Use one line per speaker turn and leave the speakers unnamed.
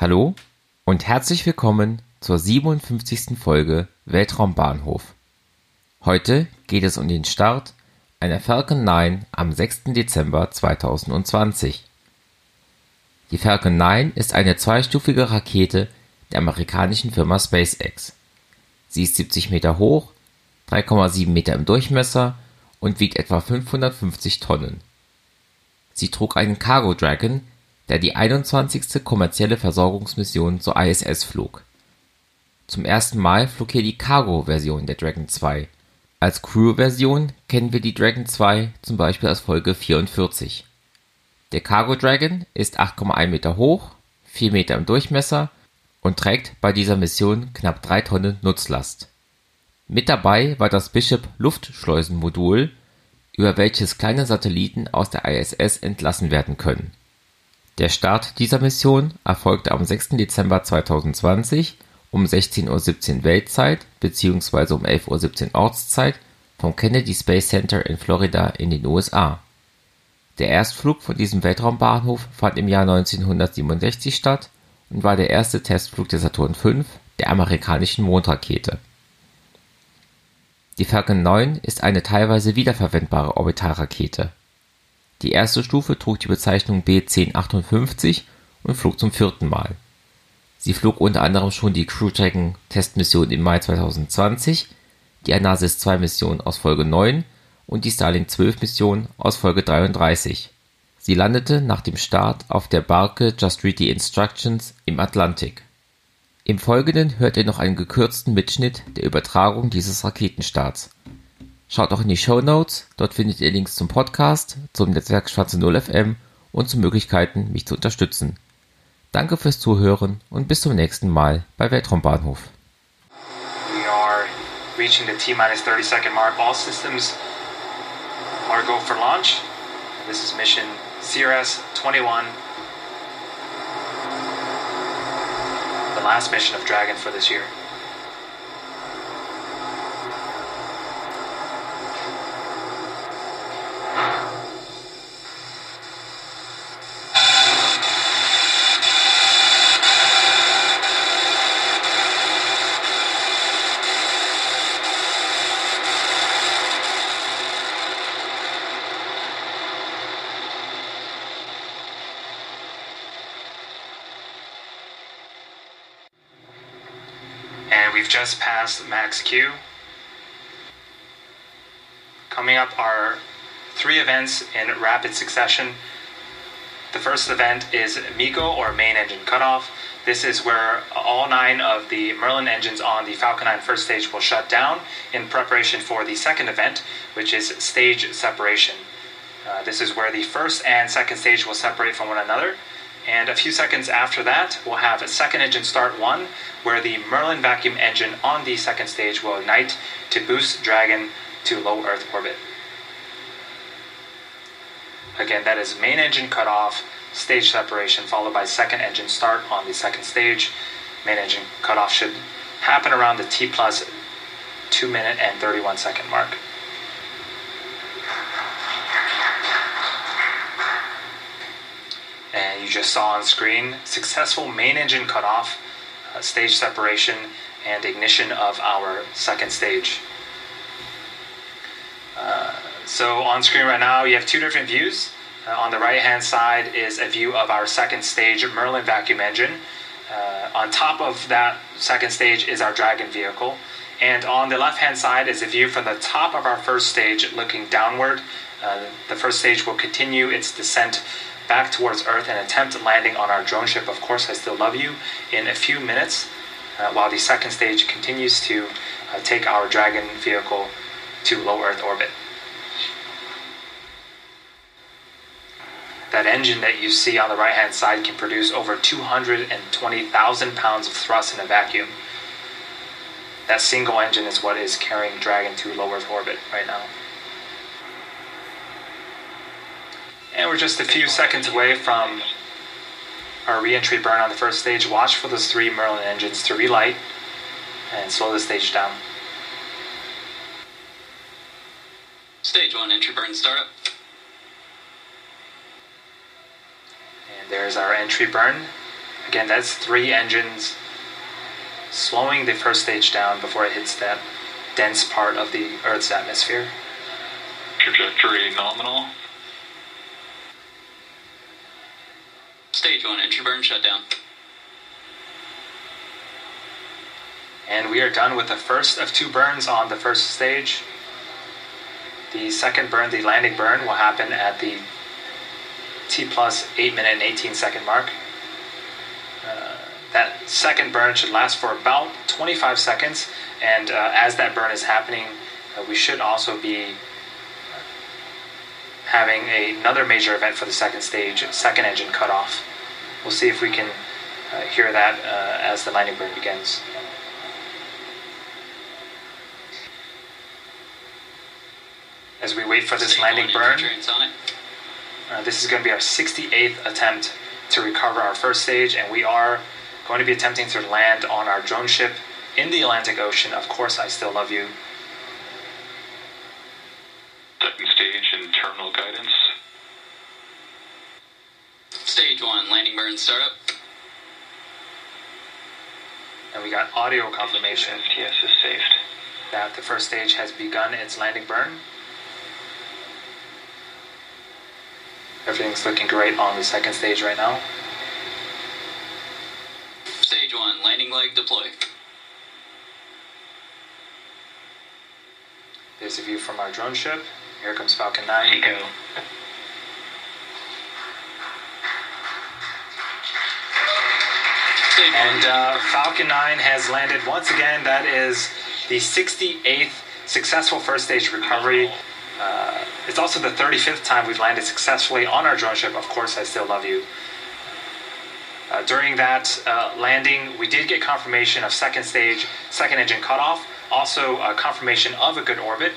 Hallo und herzlich willkommen zur 57. Folge Weltraumbahnhof. Heute geht es um den Start einer Falcon 9 am 6. Dezember 2020. Die Falcon 9 ist eine zweistufige Rakete der amerikanischen Firma SpaceX. Sie ist 70 Meter hoch, 3,7 Meter im Durchmesser und wiegt etwa 550 Tonnen. Sie trug einen Cargo Dragon, der die 21. kommerzielle Versorgungsmission zur ISS flog. Zum ersten Mal flog hier die Cargo-Version der Dragon 2. Als Crew-Version kennen wir die Dragon 2 zum Beispiel aus Folge 44. Der Cargo Dragon ist 8,1 Meter hoch, 4 Meter im Durchmesser und trägt bei dieser Mission knapp 3 Tonnen Nutzlast. Mit dabei war das Bishop Luftschleusenmodul, über welches kleine Satelliten aus der ISS entlassen werden können der Start dieser Mission erfolgte am 6. Dezember 2020 um 16:17 Uhr Weltzeit bzw. um 11:17 Uhr Ortszeit vom Kennedy Space Center in Florida in den USA. Der Erstflug von diesem Weltraumbahnhof fand im Jahr 1967 statt und war der erste Testflug der Saturn V, der amerikanischen Mondrakete. Die Falcon 9 ist eine teilweise wiederverwendbare Orbitalrakete die erste Stufe trug die Bezeichnung B-1058 und flog zum vierten Mal. Sie flog unter anderem schon die Crew Dragon Testmission im Mai 2020, die Anasis-2-Mission aus Folge 9 und die Starlink-12-Mission aus Folge 33. Sie landete nach dem Start auf der Barke Just Read the Instructions im Atlantik. Im Folgenden hört ihr noch einen gekürzten Mitschnitt der Übertragung dieses Raketenstarts Schaut auch in die Show Notes, dort findet ihr Links zum Podcast, zum Netzwerk Schwarze Null FM und zu Möglichkeiten, mich zu unterstützen. Danke fürs Zuhören und bis zum nächsten Mal bei Weltraumbahnhof.
We are reaching the T-minus 30 second mark. All systems are go for launch. This is mission CRS 21. The last mission of Dragon for this year. Just passed max Q. Coming up are three events in rapid succession. The first event is MECO or main engine cutoff. This is where all nine of the Merlin engines on the Falcon 9 first stage will shut down in preparation for the second event, which is stage separation. Uh, this is where the first and second stage will separate from one another. And a few seconds after that, we'll have a second engine start one, where the Merlin vacuum engine on the second stage will ignite to boost Dragon to low Earth orbit. Again, that is main engine cutoff, stage separation, followed by second engine start on the second stage. Main engine cutoff should happen around the T plus 2 minute and 31 second mark. And you just saw on screen successful main engine cutoff, uh, stage separation, and ignition of our second stage. Uh, so on screen right now, you have two different views. Uh, on the right hand side is a view of our second stage Merlin vacuum engine. Uh, on top of that second stage is our Dragon vehicle. And on the left hand side is a view from the top of our first stage looking downward. Uh, the first stage will continue its descent back towards Earth and attempt landing on our drone ship, Of course, I Still Love You, in a few minutes, uh, while the second stage continues to uh, take our Dragon vehicle to low Earth orbit. That engine that you see on the right hand side can produce over 220,000 pounds of thrust in a vacuum. That single engine is what is carrying Dragon to low Earth orbit right now. And we're just a few seconds away from our re-entry burn on the first stage. Watch for those three Merlin engines to relight and slow the stage down.
Stage one entry burn startup.
And there's our entry burn. Again, that's three engines slowing the first stage down before it hits that dense part of the Earth's atmosphere.
Trajectory nominal.
Stage 1 entry burn shutdown.
And we are done with the first of two burns on the first stage. The second burn, the landing burn, will happen at the T plus 8 minute and 18 second mark. Uh, that second burn should last for about 25 seconds, and uh, as that burn is happening, uh, we should also be having a, another major event for the second stage, second engine cutoff. We'll see if we can uh, hear that uh, as the landing burn begins. As we wait for this landing burn, uh, this is going to be our 68th attempt to recover our first stage, and we are going to be attempting to land on our drone ship in the Atlantic Ocean. Of course, I still love you.
Second stage and terminal guidance.
Stage 1 landing burn startup.
And we got audio confirmation
STS is saved.
that the first stage has begun its landing burn. Everything's looking great on the second stage right now.
Stage 1 landing leg deploy.
There's a view from our drone ship. Here comes Falcon 9.
Go.
Stage 1
And uh. Falcon 9 has landed once again. That is the 68th successful first stage recovery. Uh, it's also the 35th time we've landed successfully on our drone ship. Of course, I still love you. Uh, during that uh, landing, we did get confirmation of second stage, second engine cutoff, also uh, confirmation of a good orbit.